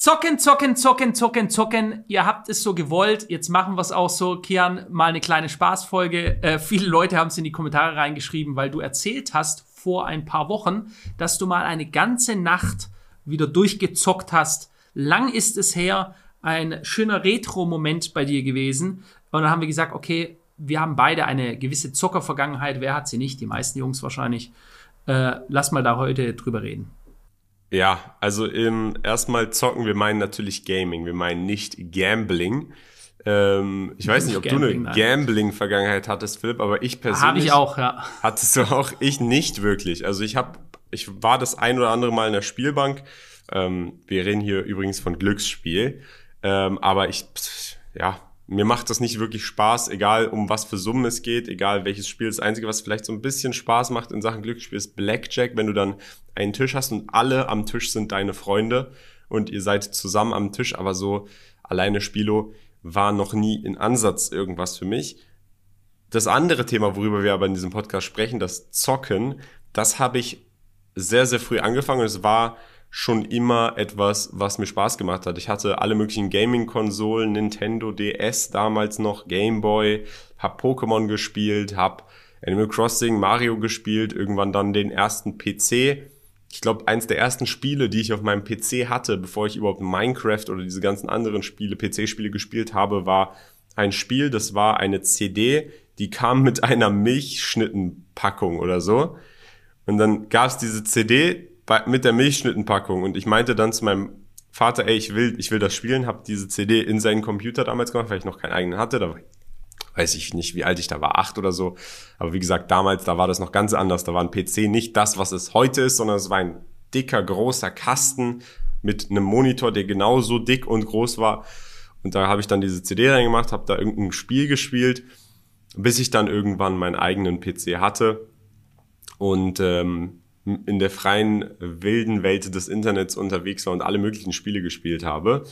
Zocken, zocken, zocken, zocken, zocken. Ihr habt es so gewollt. Jetzt machen wir es auch so. Kian, mal eine kleine Spaßfolge. Äh, viele Leute haben es in die Kommentare reingeschrieben, weil du erzählt hast vor ein paar Wochen, dass du mal eine ganze Nacht wieder durchgezockt hast. Lang ist es her. Ein schöner Retro-Moment bei dir gewesen. Und dann haben wir gesagt, okay, wir haben beide eine gewisse Zockervergangenheit. Wer hat sie nicht? Die meisten Jungs wahrscheinlich. Äh, lass mal da heute drüber reden. Ja, also im, erstmal zocken, wir meinen natürlich Gaming, wir meinen nicht Gambling. Ähm, ich weiß nicht, ob Gambling, du eine Gambling-Vergangenheit hattest, Philipp, aber ich persönlich. Habe ich auch, ja. Hattest du auch, ich nicht wirklich. Also ich habe, ich war das ein oder andere Mal in der Spielbank. Ähm, wir reden hier übrigens von Glücksspiel. Ähm, aber ich, ja, mir macht das nicht wirklich Spaß, egal um was für Summen es geht, egal welches Spiel. Das Einzige, was vielleicht so ein bisschen Spaß macht in Sachen Glücksspiel, ist Blackjack, wenn du dann einen Tisch hast und alle am Tisch sind deine Freunde und ihr seid zusammen am Tisch, aber so alleine Spielo war noch nie in Ansatz irgendwas für mich. Das andere Thema, worüber wir aber in diesem Podcast sprechen, das Zocken, das habe ich sehr, sehr früh angefangen und es war schon immer etwas, was mir Spaß gemacht hat. Ich hatte alle möglichen Gaming-Konsolen, Nintendo DS damals noch, Game Boy, hab Pokémon gespielt, hab Animal Crossing, Mario gespielt, irgendwann dann den ersten PC. Ich glaube, eins der ersten Spiele, die ich auf meinem PC hatte, bevor ich überhaupt Minecraft oder diese ganzen anderen Spiele, PC-Spiele gespielt habe, war ein Spiel, das war eine CD, die kam mit einer Milchschnittenpackung oder so. Und dann gab es diese CD, bei, mit der Milchschnittenpackung und ich meinte dann zu meinem Vater, ey, ich will, ich will das spielen, habe diese CD in seinen Computer damals gemacht, weil ich noch keinen eigenen hatte. Da weiß ich nicht, wie alt ich da war, acht oder so. Aber wie gesagt, damals, da war das noch ganz anders. Da war ein PC nicht das, was es heute ist, sondern es war ein dicker, großer Kasten mit einem Monitor, der genauso dick und groß war. Und da habe ich dann diese CD reingemacht, habe da irgendein Spiel gespielt, bis ich dann irgendwann meinen eigenen PC hatte. Und ähm, in der freien, wilden Welt des Internets unterwegs war und alle möglichen Spiele gespielt habe.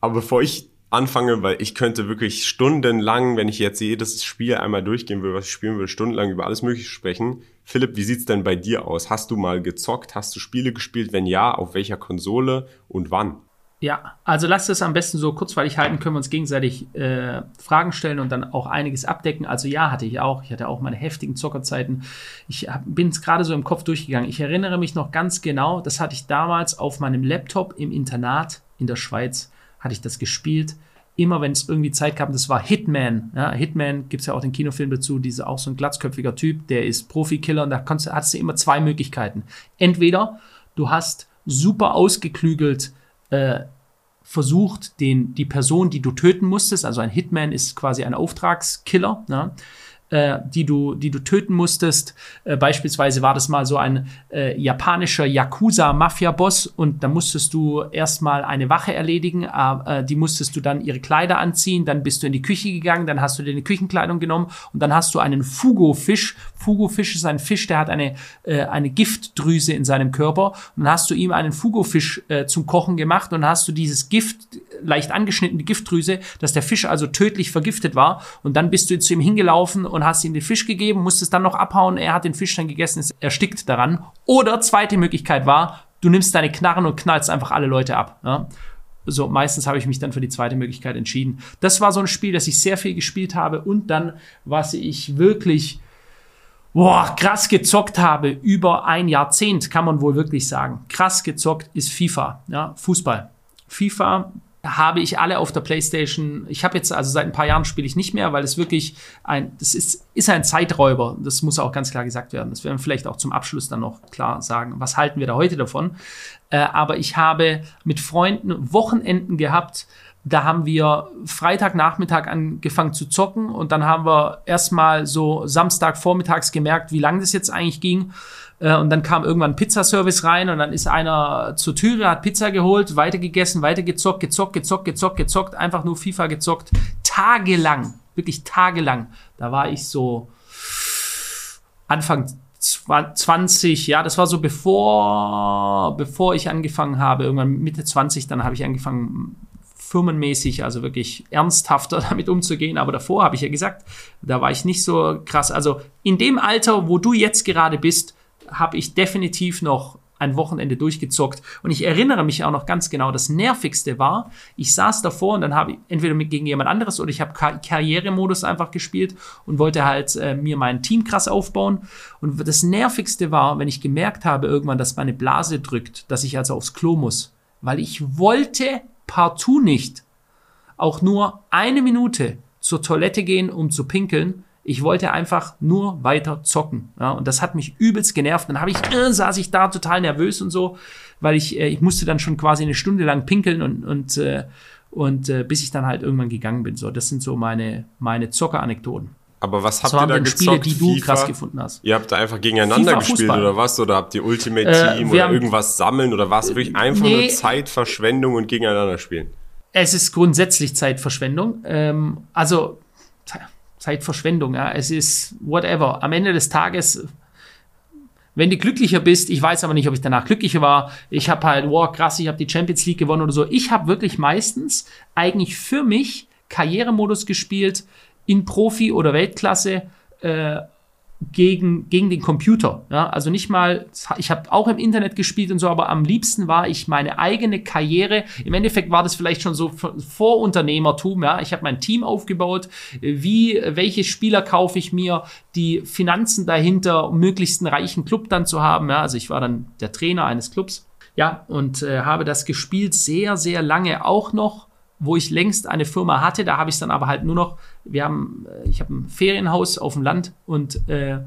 Aber bevor ich anfange, weil ich könnte wirklich stundenlang, wenn ich jetzt jedes Spiel einmal durchgehen will, was ich spielen will, stundenlang über alles Mögliche sprechen. Philipp, wie sieht's denn bei dir aus? Hast du mal gezockt? Hast du Spiele gespielt? Wenn ja, auf welcher Konsole und wann? Ja, also lasst es am besten so kurzweilig halten, können wir uns gegenseitig äh, Fragen stellen und dann auch einiges abdecken. Also ja, hatte ich auch. Ich hatte auch meine heftigen Zockerzeiten. Ich bin es gerade so im Kopf durchgegangen. Ich erinnere mich noch ganz genau, das hatte ich damals auf meinem Laptop im Internat in der Schweiz, hatte ich das gespielt. Immer wenn es irgendwie Zeit gab, das war Hitman. Ja, Hitman gibt es ja auch den Kinofilm dazu, dieser auch so ein glatzköpfiger Typ, der ist Profikiller und da konntest, hattest du immer zwei Möglichkeiten. Entweder du hast super ausgeklügelt äh, versucht, den, die Person, die du töten musstest, also ein Hitman ist quasi ein Auftragskiller, ne? Äh, die, du, die du töten musstest. Äh, beispielsweise war das mal so ein äh, japanischer Yakuza-Mafia-Boss und da musstest du erstmal eine Wache erledigen, äh, die musstest du dann ihre Kleider anziehen, dann bist du in die Küche gegangen, dann hast du dir eine Küchenkleidung genommen und dann hast du einen Fugo-Fisch. Fugo-Fisch ist ein Fisch, der hat eine, äh, eine Giftdrüse in seinem Körper und dann hast du ihm einen Fugo-Fisch äh, zum Kochen gemacht und dann hast du dieses Gift, leicht angeschnitten, die Giftdrüse, dass der Fisch also tödlich vergiftet war und dann bist du zu ihm hingelaufen und und hast ihm den Fisch gegeben, musstest dann noch abhauen, er hat den Fisch dann gegessen, ist erstickt daran. Oder zweite Möglichkeit war, du nimmst deine Knarren und knallst einfach alle Leute ab. Ja? So, meistens habe ich mich dann für die zweite Möglichkeit entschieden. Das war so ein Spiel, das ich sehr viel gespielt habe und dann, was ich wirklich boah, krass gezockt habe über ein Jahrzehnt, kann man wohl wirklich sagen. Krass gezockt ist FIFA, ja, Fußball. FIFA habe ich alle auf der PlayStation. Ich habe jetzt, also seit ein paar Jahren spiele ich nicht mehr, weil es wirklich ein, das ist, ist ein Zeiträuber. Das muss auch ganz klar gesagt werden. Das werden wir vielleicht auch zum Abschluss dann noch klar sagen. Was halten wir da heute davon? Äh, aber ich habe mit Freunden Wochenenden gehabt, da haben wir Freitagnachmittag angefangen zu zocken und dann haben wir erstmal so Samstagvormittags gemerkt, wie lang das jetzt eigentlich ging. Äh, und dann kam irgendwann ein Pizzaservice rein und dann ist einer zur Türe, hat Pizza geholt, weitergegessen, weitergezockt, gezockt, gezockt, gezockt, gezockt, einfach nur FIFA gezockt. Tagelang, wirklich tagelang. Da war ich so Anfang 20, ja, das war so bevor, bevor ich angefangen habe, irgendwann Mitte 20, dann habe ich angefangen, firmenmäßig, also wirklich ernsthafter damit umzugehen. Aber davor habe ich ja gesagt, da war ich nicht so krass. Also in dem Alter, wo du jetzt gerade bist, habe ich definitiv noch ein Wochenende durchgezockt. Und ich erinnere mich auch noch ganz genau, das Nervigste war, ich saß davor und dann habe ich entweder mit gegen jemand anderes oder ich habe Kar Karrieremodus einfach gespielt und wollte halt äh, mir mein Team krass aufbauen. Und das Nervigste war, wenn ich gemerkt habe irgendwann, dass meine Blase drückt, dass ich also aufs Klo muss. Weil ich wollte partout nicht auch nur eine Minute zur Toilette gehen, um zu pinkeln, ich wollte einfach nur weiter zocken. Ja, und das hat mich übelst genervt. Dann habe ich, äh, saß ich da total nervös und so, weil ich, äh, ich musste dann schon quasi eine Stunde lang pinkeln und, und, äh, und äh, bis ich dann halt irgendwann gegangen bin. So, das sind so meine, meine Zocker-Anekdoten. Aber was habt ihr da gezockt? Spiele, die du FIFA? krass gefunden hast. Ihr habt da einfach gegeneinander FIFA, gespielt Fußball. oder was? Oder habt ihr Ultimate äh, Team oder irgendwas sammeln? Oder war es wirklich einfach nee, nur Zeitverschwendung und gegeneinander spielen? Es ist grundsätzlich Zeitverschwendung. Ähm, also Zeitverschwendung, ja. Es ist whatever. Am Ende des Tages, wenn du glücklicher bist, ich weiß aber nicht, ob ich danach glücklicher war. Ich habe halt, wow, krass, ich habe die Champions League gewonnen oder so. Ich habe wirklich meistens eigentlich für mich Karrieremodus gespielt in Profi oder Weltklasse. Äh, gegen, gegen den Computer. Ja, also nicht mal, ich habe auch im Internet gespielt und so, aber am liebsten war ich meine eigene Karriere. Im Endeffekt war das vielleicht schon so Vorunternehmertum. Ja, ich habe mein Team aufgebaut. Wie, welche Spieler kaufe ich mir? Die Finanzen dahinter, um möglichst einen reichen Club dann zu haben. Ja, also ich war dann der Trainer eines Clubs. Ja, und äh, habe das gespielt sehr, sehr lange auch noch wo ich längst eine Firma hatte. Da habe ich es dann aber halt nur noch, wir haben, äh, ich habe ein Ferienhaus auf dem Land und äh,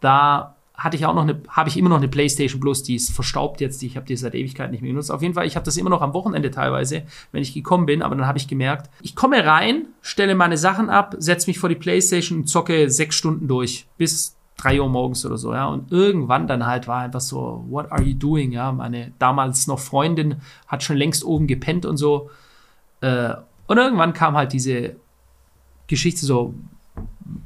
da hatte ich auch noch eine, habe ich immer noch eine PlayStation Plus, die ist verstaubt jetzt, ich habe die seit Ewigkeit nicht mehr genutzt. Auf jeden Fall, ich habe das immer noch am Wochenende teilweise, wenn ich gekommen bin, aber dann habe ich gemerkt, ich komme rein, stelle meine Sachen ab, setze mich vor die PlayStation und zocke sechs Stunden durch, bis drei Uhr morgens oder so, ja. Und irgendwann dann halt war einfach so, what are you doing, ja. Meine damals noch Freundin hat schon längst oben gepennt und so. Äh, und irgendwann kam halt diese Geschichte so,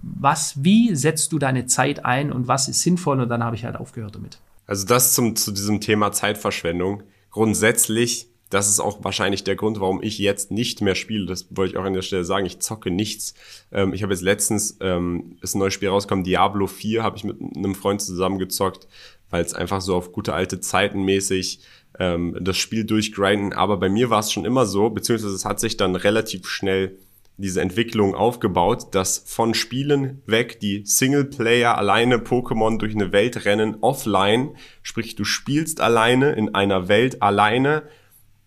was, wie setzt du deine Zeit ein und was ist sinnvoll? Und dann habe ich halt aufgehört damit. Also das zum, zu diesem Thema Zeitverschwendung. Grundsätzlich, das ist auch wahrscheinlich der Grund, warum ich jetzt nicht mehr spiele. Das wollte ich auch an der Stelle sagen. Ich zocke nichts. Ähm, ich habe jetzt letztens, ähm, ist ein neues Spiel rausgekommen, Diablo 4 habe ich mit einem Freund zusammen gezockt, weil es einfach so auf gute alte Zeiten mäßig ähm, das Spiel durchgrinden. Aber bei mir war es schon immer so, beziehungsweise es hat sich dann relativ schnell diese Entwicklung aufgebaut, dass von Spielen weg die Singleplayer alleine Pokémon durch eine Welt rennen offline, sprich du spielst alleine in einer Welt alleine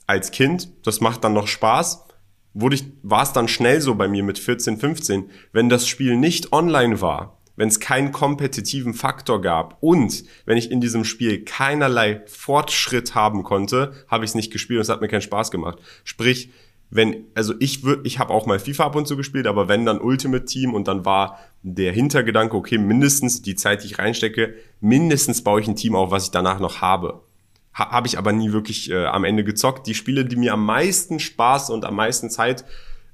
als Kind, das macht dann noch Spaß. Wurde ich, war es dann schnell so bei mir mit 14, 15, wenn das Spiel nicht online war, wenn es keinen kompetitiven Faktor gab und wenn ich in diesem Spiel keinerlei Fortschritt haben konnte, habe ich es nicht gespielt und es hat mir keinen Spaß gemacht. Sprich, wenn, also ich würde, ich habe auch mal FIFA ab und zu gespielt, aber wenn dann Ultimate Team und dann war der Hintergedanke, okay, mindestens die Zeit, die ich reinstecke, mindestens baue ich ein Team auf, was ich danach noch habe. Ha, habe ich aber nie wirklich äh, am Ende gezockt. Die Spiele, die mir am meisten Spaß und am meisten Zeit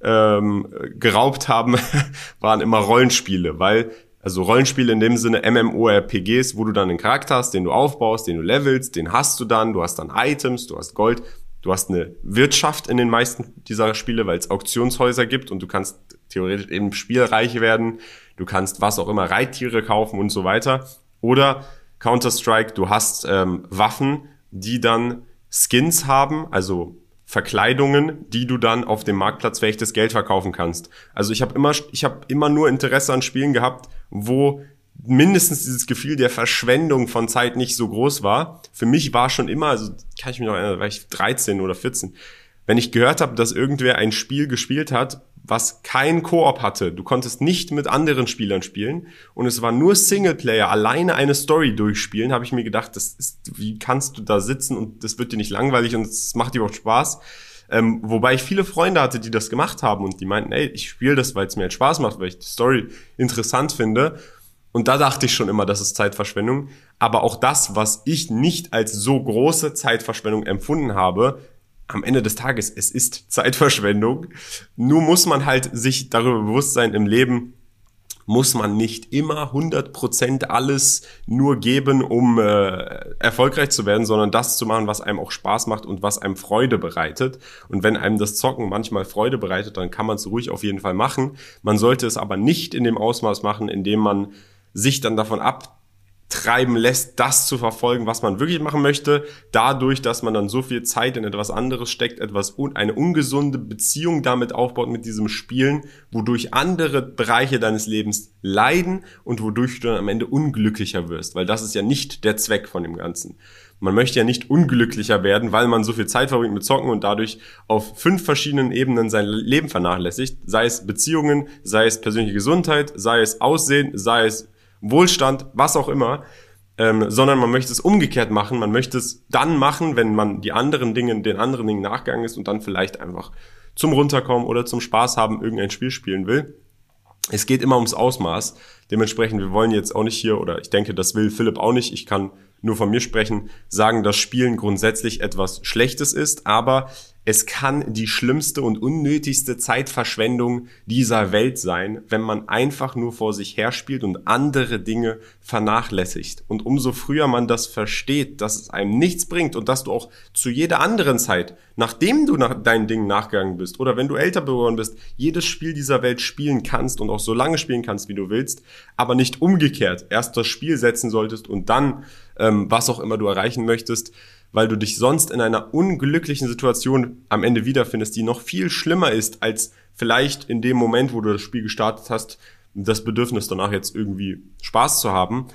ähm, geraubt haben, waren immer Rollenspiele, weil also Rollenspiele in dem Sinne MMORPGs, wo du dann einen Charakter hast, den du aufbaust, den du levelst, den hast du dann, du hast dann Items, du hast Gold, du hast eine Wirtschaft in den meisten dieser Spiele, weil es Auktionshäuser gibt und du kannst theoretisch eben spielreich werden, du kannst was auch immer, Reittiere kaufen und so weiter. Oder Counter-Strike, du hast ähm, Waffen, die dann Skins haben, also Verkleidungen, die du dann auf dem Marktplatz für echtes Geld verkaufen kannst. Also ich habe immer, ich habe immer nur Interesse an Spielen gehabt, wo mindestens dieses Gefühl der Verschwendung von Zeit nicht so groß war. Für mich war schon immer, also kann ich mich noch erinnern, war ich 13 oder 14, wenn ich gehört habe, dass irgendwer ein Spiel gespielt hat, was kein Koop hatte, du konntest nicht mit anderen Spielern spielen und es war nur Singleplayer, alleine eine Story durchspielen, habe ich mir gedacht, das ist, wie kannst du da sitzen und das wird dir nicht langweilig und es macht dir überhaupt Spaß. Ähm, wobei ich viele Freunde hatte, die das gemacht haben und die meinten, ey, ich spiele das, weil es mir halt Spaß macht, weil ich die Story interessant finde. Und da dachte ich schon immer, das ist Zeitverschwendung. Aber auch das, was ich nicht als so große Zeitverschwendung empfunden habe, am Ende des Tages, es ist Zeitverschwendung. Nur muss man halt sich darüber bewusst sein im Leben, muss man nicht immer 100% alles nur geben, um äh, erfolgreich zu werden, sondern das zu machen, was einem auch Spaß macht und was einem Freude bereitet. Und wenn einem das Zocken manchmal Freude bereitet, dann kann man es ruhig auf jeden Fall machen. Man sollte es aber nicht in dem Ausmaß machen, in dem man sich dann davon ab treiben lässt, das zu verfolgen, was man wirklich machen möchte, dadurch, dass man dann so viel Zeit in etwas anderes steckt, etwas eine ungesunde Beziehung damit aufbaut mit diesem Spielen, wodurch andere Bereiche deines Lebens leiden und wodurch du dann am Ende unglücklicher wirst, weil das ist ja nicht der Zweck von dem Ganzen. Man möchte ja nicht unglücklicher werden, weil man so viel Zeit verbringt mit Zocken und dadurch auf fünf verschiedenen Ebenen sein Leben vernachlässigt, sei es Beziehungen, sei es persönliche Gesundheit, sei es Aussehen, sei es Wohlstand, was auch immer, ähm, sondern man möchte es umgekehrt machen. Man möchte es dann machen, wenn man die anderen Dinge, den anderen Dingen nachgegangen ist und dann vielleicht einfach zum Runterkommen oder zum Spaß haben irgendein Spiel spielen will. Es geht immer ums Ausmaß. Dementsprechend, wir wollen jetzt auch nicht hier, oder ich denke, das will Philipp auch nicht, ich kann nur von mir sprechen, sagen, dass Spielen grundsätzlich etwas Schlechtes ist, aber es kann die schlimmste und unnötigste Zeitverschwendung dieser Welt sein, wenn man einfach nur vor sich herspielt und andere Dinge vernachlässigt. Und umso früher man das versteht, dass es einem nichts bringt und dass du auch zu jeder anderen Zeit, nachdem du nach deinen Dingen nachgegangen bist oder wenn du älter geworden bist, jedes Spiel dieser Welt spielen kannst und auch so lange spielen kannst, wie du willst, aber nicht umgekehrt erst das Spiel setzen solltest und dann ähm, was auch immer du erreichen möchtest, weil du dich sonst in einer unglücklichen Situation am Ende wiederfindest, die noch viel schlimmer ist als vielleicht in dem Moment, wo du das Spiel gestartet hast, das Bedürfnis danach jetzt irgendwie Spaß zu haben.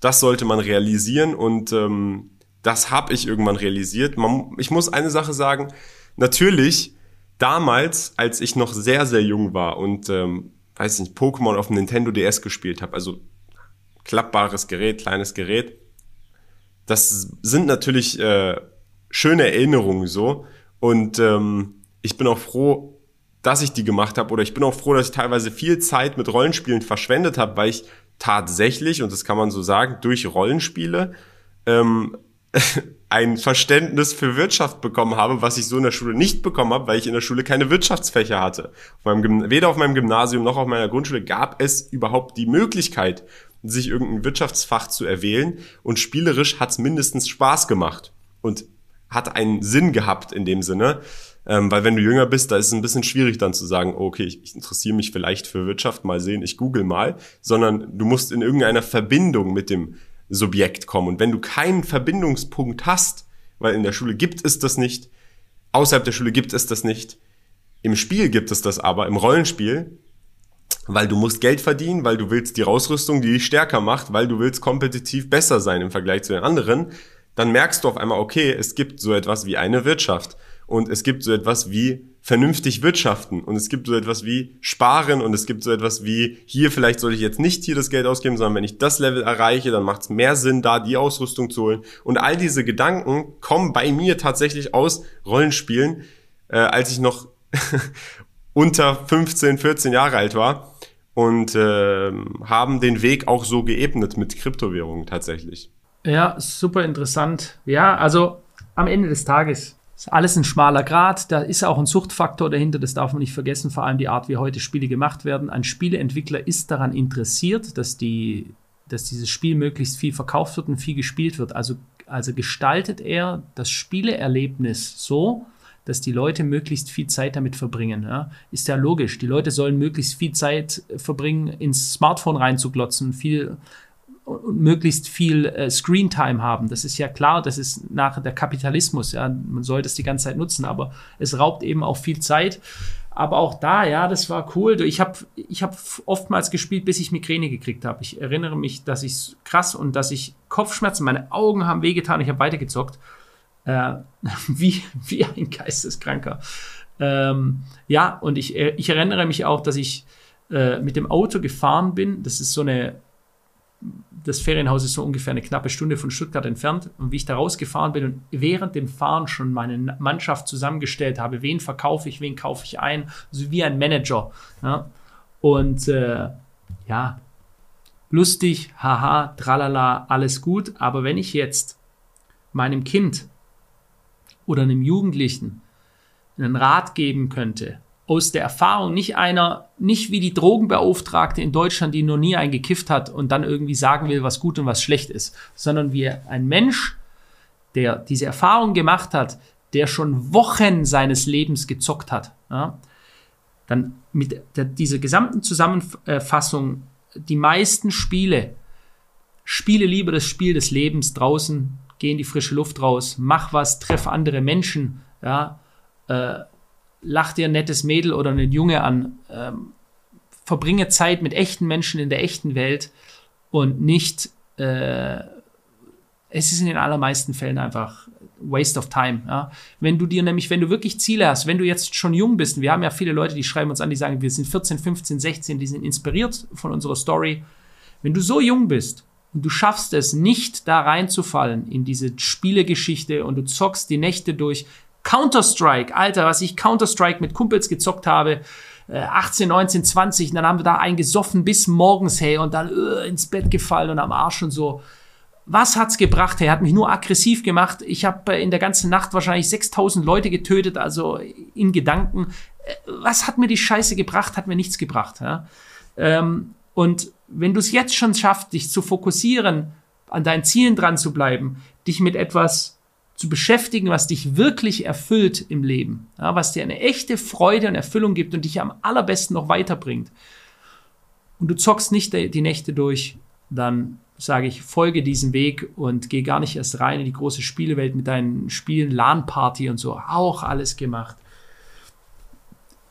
Das sollte man realisieren und ähm, das habe ich irgendwann realisiert. Man, ich muss eine Sache sagen, natürlich damals, als ich noch sehr, sehr jung war und ähm, weiß nicht, Pokémon auf dem Nintendo DS gespielt habe, also klappbares Gerät, kleines Gerät, das sind natürlich äh, schöne Erinnerungen so. Und ähm, ich bin auch froh, dass ich die gemacht habe. Oder ich bin auch froh, dass ich teilweise viel Zeit mit Rollenspielen verschwendet habe, weil ich tatsächlich, und das kann man so sagen, durch Rollenspiele ähm, ein Verständnis für Wirtschaft bekommen habe, was ich so in der Schule nicht bekommen habe, weil ich in der Schule keine Wirtschaftsfächer hatte. Auf meinem, weder auf meinem Gymnasium noch auf meiner Grundschule gab es überhaupt die Möglichkeit, sich irgendein Wirtschaftsfach zu erwählen und spielerisch hat es mindestens Spaß gemacht und hat einen Sinn gehabt in dem Sinne. Ähm, weil wenn du jünger bist, da ist es ein bisschen schwierig dann zu sagen, okay, ich, ich interessiere mich vielleicht für Wirtschaft, mal sehen, ich google mal, sondern du musst in irgendeiner Verbindung mit dem Subjekt kommen. Und wenn du keinen Verbindungspunkt hast, weil in der Schule gibt es das nicht, außerhalb der Schule gibt es das nicht, im Spiel gibt es das aber, im Rollenspiel, weil du musst Geld verdienen, weil du willst die Ausrüstung, die dich stärker macht, weil du willst kompetitiv besser sein im Vergleich zu den anderen, dann merkst du auf einmal, okay, es gibt so etwas wie eine Wirtschaft. Und es gibt so etwas wie vernünftig wirtschaften. Und es gibt so etwas wie sparen. Und es gibt so etwas wie hier vielleicht sollte ich jetzt nicht hier das Geld ausgeben, sondern wenn ich das Level erreiche, dann macht es mehr Sinn, da die Ausrüstung zu holen. Und all diese Gedanken kommen bei mir tatsächlich aus Rollenspielen, äh, als ich noch unter 15, 14 Jahre alt war und äh, haben den Weg auch so geebnet mit Kryptowährungen tatsächlich. Ja, super interessant. Ja, also am Ende des Tages ist alles ein schmaler Grad. Da ist auch ein Suchtfaktor dahinter, das darf man nicht vergessen, vor allem die Art, wie heute Spiele gemacht werden. Ein Spieleentwickler ist daran interessiert, dass, die, dass dieses Spiel möglichst viel verkauft wird und viel gespielt wird. Also, also gestaltet er das Spieleerlebnis so, dass die Leute möglichst viel Zeit damit verbringen. Ja? Ist ja logisch. Die Leute sollen möglichst viel Zeit verbringen, ins Smartphone reinzuglotzen, viel und möglichst viel äh, Screentime haben. Das ist ja klar, das ist nachher der Kapitalismus. Ja? Man soll das die ganze Zeit nutzen, aber es raubt eben auch viel Zeit. Aber auch da, ja, das war cool. Ich habe ich hab oftmals gespielt, bis ich Migräne gekriegt habe. Ich erinnere mich, dass ich krass und dass ich Kopfschmerzen, meine Augen haben wehgetan, ich habe weitergezockt. Äh, wie, wie ein Geisteskranker. Ähm, ja, und ich, äh, ich erinnere mich auch, dass ich äh, mit dem Auto gefahren bin. Das ist so eine, das Ferienhaus ist so ungefähr eine knappe Stunde von Stuttgart entfernt. Und wie ich da rausgefahren bin und während dem Fahren schon meine Mannschaft zusammengestellt habe, wen verkaufe ich, wen kaufe ich ein, also wie ein Manager. Ja? Und äh, ja, lustig, haha, tralala, alles gut. Aber wenn ich jetzt meinem Kind oder einem Jugendlichen einen Rat geben könnte, aus der Erfahrung, nicht einer, nicht wie die Drogenbeauftragte in Deutschland, die noch nie einen gekifft hat und dann irgendwie sagen will, was gut und was schlecht ist, sondern wie ein Mensch, der diese Erfahrung gemacht hat, der schon Wochen seines Lebens gezockt hat, ja, dann mit der, dieser gesamten Zusammenfassung die meisten Spiele spiele lieber das Spiel des Lebens draußen, geh in die frische Luft raus, mach was, treff andere Menschen, ja, äh, lach dir ein nettes Mädel oder einen Junge an, ähm, verbringe Zeit mit echten Menschen in der echten Welt und nicht, äh, es ist in den allermeisten Fällen einfach Waste of Time. Ja? Wenn du dir nämlich, wenn du wirklich Ziele hast, wenn du jetzt schon jung bist, wir haben ja viele Leute, die schreiben uns an, die sagen, wir sind 14, 15, 16, die sind inspiriert von unserer Story. Wenn du so jung bist und du schaffst es nicht, da reinzufallen in diese Spielegeschichte und du zockst die Nächte durch, Counter-Strike, Alter, was ich Counter-Strike mit Kumpels gezockt habe, 18, 19, 20, und dann haben wir da einen gesoffen bis morgens, hey, und dann uh, ins Bett gefallen und am Arsch und so. Was hat's gebracht? Er hat mich nur aggressiv gemacht. Ich habe äh, in der ganzen Nacht wahrscheinlich 6000 Leute getötet, also in Gedanken. Äh, was hat mir die Scheiße gebracht? Hat mir nichts gebracht. Ja? Ähm, und wenn du es jetzt schon schaffst, dich zu fokussieren, an deinen Zielen dran zu bleiben, dich mit etwas zu beschäftigen, was dich wirklich erfüllt im Leben, ja, was dir eine echte Freude und Erfüllung gibt und dich am allerbesten noch weiterbringt. Und du zockst nicht die Nächte durch, dann sage ich, folge diesem Weg und geh gar nicht erst rein in die große Spielewelt mit deinen Spielen, LAN-Party und so. Auch alles gemacht.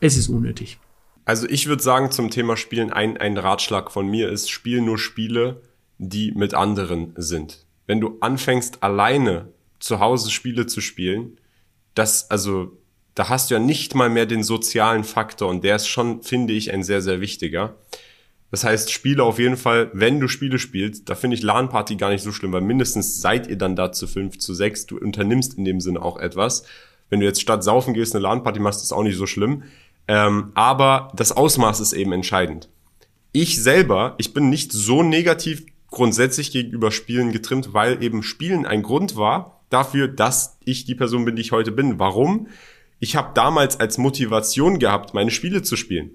Es ist unnötig. Also ich würde sagen, zum Thema Spielen, ein, ein Ratschlag von mir ist, spiel nur Spiele, die mit anderen sind. Wenn du anfängst, alleine zu Hause Spiele zu spielen, das, also, da hast du ja nicht mal mehr den sozialen Faktor und der ist schon, finde ich, ein sehr, sehr wichtiger. Das heißt, Spiele auf jeden Fall, wenn du Spiele spielst, da finde ich LAN-Party gar nicht so schlimm, weil mindestens seid ihr dann da zu fünf, zu sechs, du unternimmst in dem Sinne auch etwas. Wenn du jetzt statt saufen gehst, eine LAN-Party machst, ist auch nicht so schlimm. Ähm, aber das Ausmaß ist eben entscheidend. Ich selber, ich bin nicht so negativ grundsätzlich gegenüber Spielen getrimmt, weil eben Spielen ein Grund war, dafür, dass ich die Person bin, die ich heute bin. Warum? Ich habe damals als Motivation gehabt, meine Spiele zu spielen.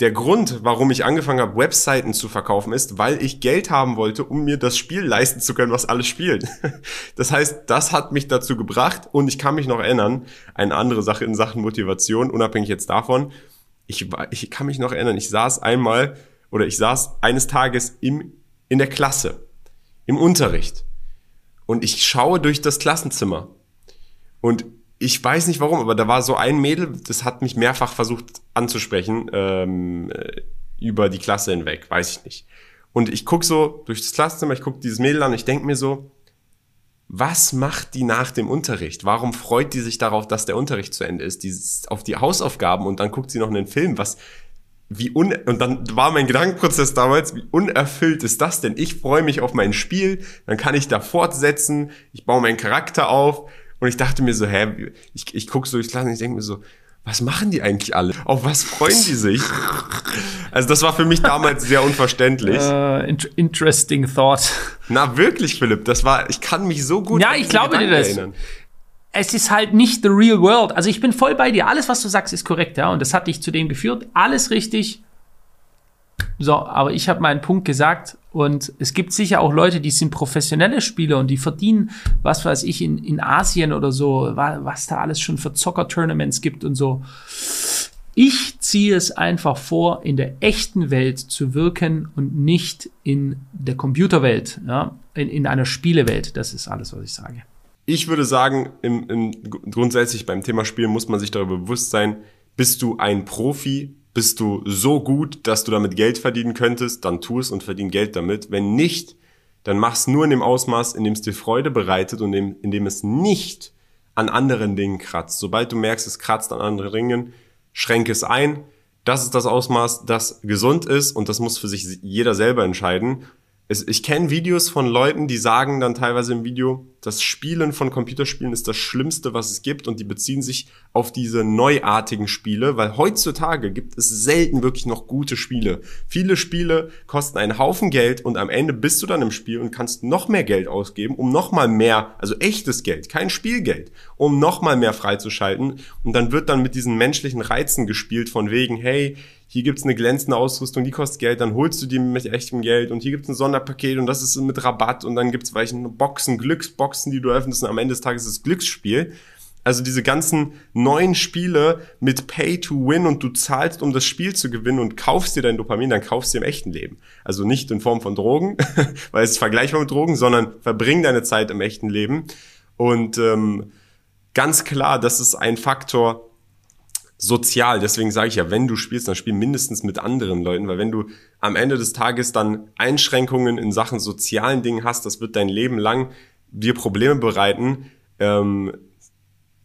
Der Grund, warum ich angefangen habe, Webseiten zu verkaufen, ist, weil ich Geld haben wollte, um mir das Spiel leisten zu können, was alles spielt. Das heißt, das hat mich dazu gebracht und ich kann mich noch erinnern, eine andere Sache in Sachen Motivation, unabhängig jetzt davon, ich, ich kann mich noch erinnern, ich saß einmal oder ich saß eines Tages im, in der Klasse, im Unterricht und ich schaue durch das Klassenzimmer. Und ich weiß nicht warum, aber da war so ein Mädel, das hat mich mehrfach versucht anzusprechen ähm, äh, über die Klasse hinweg, weiß ich nicht. Und ich guck so durch das Klassenzimmer, ich guck dieses Mädel an, ich denk mir so, was macht die nach dem Unterricht? Warum freut die sich darauf, dass der Unterricht zu Ende ist? Dieses, auf die Hausaufgaben und dann guckt sie noch einen Film. Was, wie un und dann war mein Gedankenprozess damals, wie unerfüllt ist das denn? Ich freue mich auf mein Spiel, dann kann ich da fortsetzen, ich baue meinen Charakter auf und ich dachte mir so, hä, ich, ich gucke so durchs Glas und ich denke mir so, was machen die eigentlich alle? Auf was freuen die sich? Also das war für mich damals sehr unverständlich. Uh, interesting thought. Na wirklich, Philipp, das war, ich kann mich so gut Ja, ich glaube dir das. Erinnern es ist halt nicht the real world. Also ich bin voll bei dir. Alles, was du sagst, ist korrekt, ja. Und das hat dich zu dem geführt. Alles richtig. So, aber ich habe meinen Punkt gesagt und es gibt sicher auch Leute, die sind professionelle Spieler und die verdienen, was weiß ich, in, in Asien oder so, was da alles schon für Zocker-Tournaments gibt und so. Ich ziehe es einfach vor, in der echten Welt zu wirken und nicht in der Computerwelt, ja, in, in einer Spielewelt. Das ist alles, was ich sage ich würde sagen, im, im, grundsätzlich beim Thema Spielen muss man sich darüber bewusst sein, bist du ein Profi, bist du so gut, dass du damit Geld verdienen könntest, dann tu es und verdien Geld damit. Wenn nicht, dann mach's nur in dem Ausmaß, in dem es dir Freude bereitet und in, in dem es nicht an anderen Dingen kratzt. Sobald du merkst, es kratzt an anderen Dingen, schränke es ein. Das ist das Ausmaß, das gesund ist und das muss für sich jeder selber entscheiden. Es, ich kenne Videos von Leuten, die sagen dann teilweise im Video, das Spielen von Computerspielen ist das Schlimmste, was es gibt und die beziehen sich auf diese neuartigen Spiele, weil heutzutage gibt es selten wirklich noch gute Spiele. Viele Spiele kosten einen Haufen Geld und am Ende bist du dann im Spiel und kannst noch mehr Geld ausgeben, um noch mal mehr, also echtes Geld, kein Spielgeld, um noch mal mehr freizuschalten und dann wird dann mit diesen menschlichen Reizen gespielt von wegen, hey, hier gibt's eine glänzende Ausrüstung, die kostet Geld, dann holst du die mit echtem Geld und hier gibt's ein Sonderpaket und das ist mit Rabatt und dann gibt's welche Boxen, Glücksboxen, die du öffnest und am Ende des Tages ist das Glücksspiel. Also diese ganzen neuen Spiele mit Pay to Win und du zahlst, um das Spiel zu gewinnen und kaufst dir dein Dopamin, dann kaufst du im echten Leben. Also nicht in Form von Drogen, weil es ist vergleichbar mit Drogen, sondern verbring deine Zeit im echten Leben. Und ähm, ganz klar, das ist ein Faktor, sozial. Deswegen sage ich ja, wenn du spielst, dann spiel mindestens mit anderen Leuten, weil wenn du am Ende des Tages dann Einschränkungen in Sachen sozialen Dingen hast, das wird dein Leben lang dir Probleme bereiten. Ähm,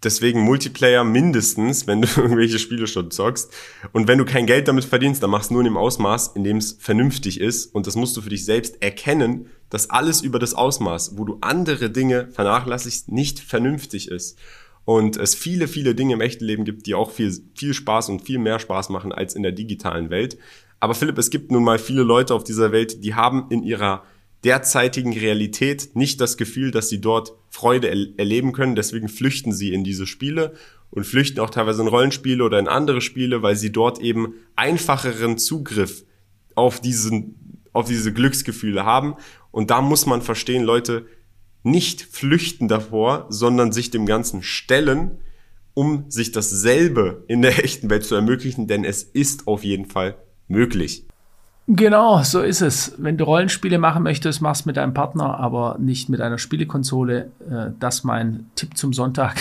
deswegen Multiplayer mindestens, wenn du irgendwelche Spiele schon zockst. Und wenn du kein Geld damit verdienst, dann machst du nur in dem Ausmaß, in dem es vernünftig ist. Und das musst du für dich selbst erkennen, dass alles über das Ausmaß, wo du andere Dinge vernachlässigst, nicht vernünftig ist und es viele, viele Dinge im echten Leben gibt, die auch viel, viel Spaß und viel mehr Spaß machen als in der digitalen Welt. Aber Philipp, es gibt nun mal viele Leute auf dieser Welt, die haben in ihrer derzeitigen Realität nicht das Gefühl, dass sie dort Freude er erleben können. Deswegen flüchten sie in diese Spiele und flüchten auch teilweise in Rollenspiele oder in andere Spiele, weil sie dort eben einfacheren Zugriff auf diesen, auf diese Glücksgefühle haben. Und da muss man verstehen, Leute, nicht flüchten davor, sondern sich dem Ganzen stellen, um sich dasselbe in der echten Welt zu ermöglichen, denn es ist auf jeden Fall möglich. Genau, so ist es. Wenn du Rollenspiele machen möchtest, machst mit deinem Partner, aber nicht mit einer Spielekonsole. Äh, das mein Tipp zum Sonntag.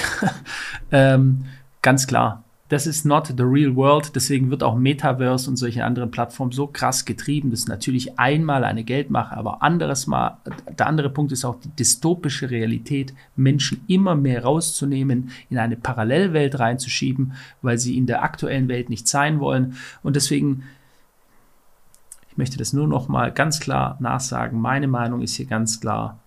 ähm, ganz klar das ist not the real world. Deswegen wird auch Metaverse und solche anderen Plattformen so krass getrieben. Das ist natürlich einmal eine Geldmache, aber anderes Mal, der andere Punkt ist auch die dystopische Realität, Menschen immer mehr rauszunehmen, in eine Parallelwelt reinzuschieben, weil sie in der aktuellen Welt nicht sein wollen. Und deswegen, ich möchte das nur noch mal ganz klar nachsagen. Meine Meinung ist hier ganz klar,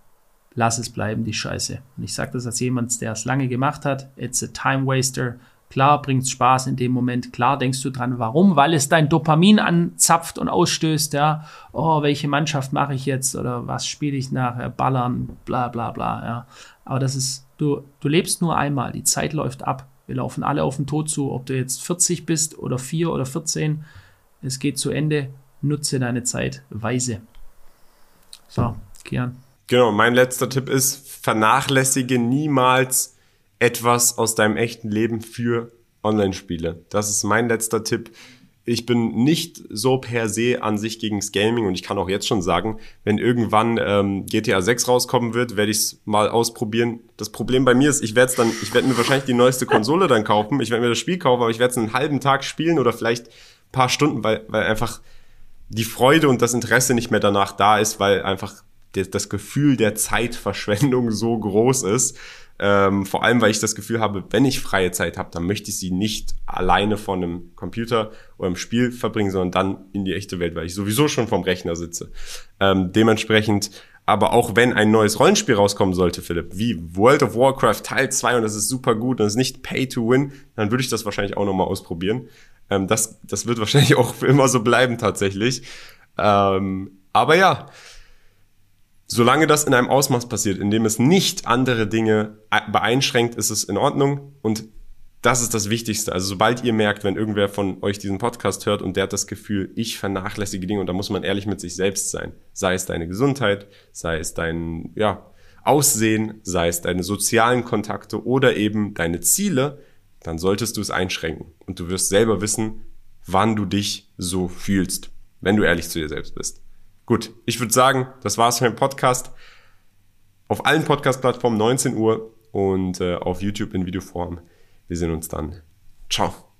lass es bleiben, die Scheiße. Und ich sage das als jemand, der es lange gemacht hat. It's a time waster. Klar bringt es Spaß in dem Moment. Klar denkst du dran, warum? Weil es dein Dopamin anzapft und ausstößt, ja. Oh, welche Mannschaft mache ich jetzt oder was spiele ich nachher? Ballern, bla bla bla, ja. Aber das ist, du, du lebst nur einmal. Die Zeit läuft ab. Wir laufen alle auf den Tod zu, ob du jetzt 40 bist oder 4 oder 14. Es geht zu Ende. Nutze deine Zeit weise. So, Kian. Genau, mein letzter Tipp ist, vernachlässige niemals etwas aus deinem echten Leben für Online-Spiele. Das ist mein letzter Tipp. Ich bin nicht so per se an sich gegen das Gaming und ich kann auch jetzt schon sagen, wenn irgendwann ähm, GTA 6 rauskommen wird, werde ich es mal ausprobieren. Das Problem bei mir ist, ich werde es dann, ich werde mir wahrscheinlich die neueste Konsole dann kaufen. Ich werde mir das Spiel kaufen, aber ich werde es einen halben Tag spielen oder vielleicht paar Stunden, weil, weil einfach die Freude und das Interesse nicht mehr danach da ist, weil einfach das Gefühl der Zeitverschwendung so groß ist. Ähm, vor allem, weil ich das Gefühl habe, wenn ich freie Zeit habe, dann möchte ich sie nicht alleine vor einem Computer oder im Spiel verbringen, sondern dann in die echte Welt, weil ich sowieso schon vom Rechner sitze. Ähm, dementsprechend, aber auch wenn ein neues Rollenspiel rauskommen sollte, Philipp, wie World of Warcraft Teil 2 und das ist super gut und es ist nicht Pay to Win, dann würde ich das wahrscheinlich auch nochmal ausprobieren. Ähm, das, das wird wahrscheinlich auch für immer so bleiben tatsächlich. Ähm, aber ja, Solange das in einem Ausmaß passiert, in dem es nicht andere Dinge beeinschränkt, ist es in Ordnung. Und das ist das Wichtigste. Also sobald ihr merkt, wenn irgendwer von euch diesen Podcast hört und der hat das Gefühl, ich vernachlässige Dinge und da muss man ehrlich mit sich selbst sein. Sei es deine Gesundheit, sei es dein, ja, Aussehen, sei es deine sozialen Kontakte oder eben deine Ziele, dann solltest du es einschränken. Und du wirst selber wissen, wann du dich so fühlst, wenn du ehrlich zu dir selbst bist. Gut, ich würde sagen, das war's für den Podcast. Auf allen Podcast-Plattformen 19 Uhr und äh, auf YouTube in Videoform. Wir sehen uns dann. Ciao.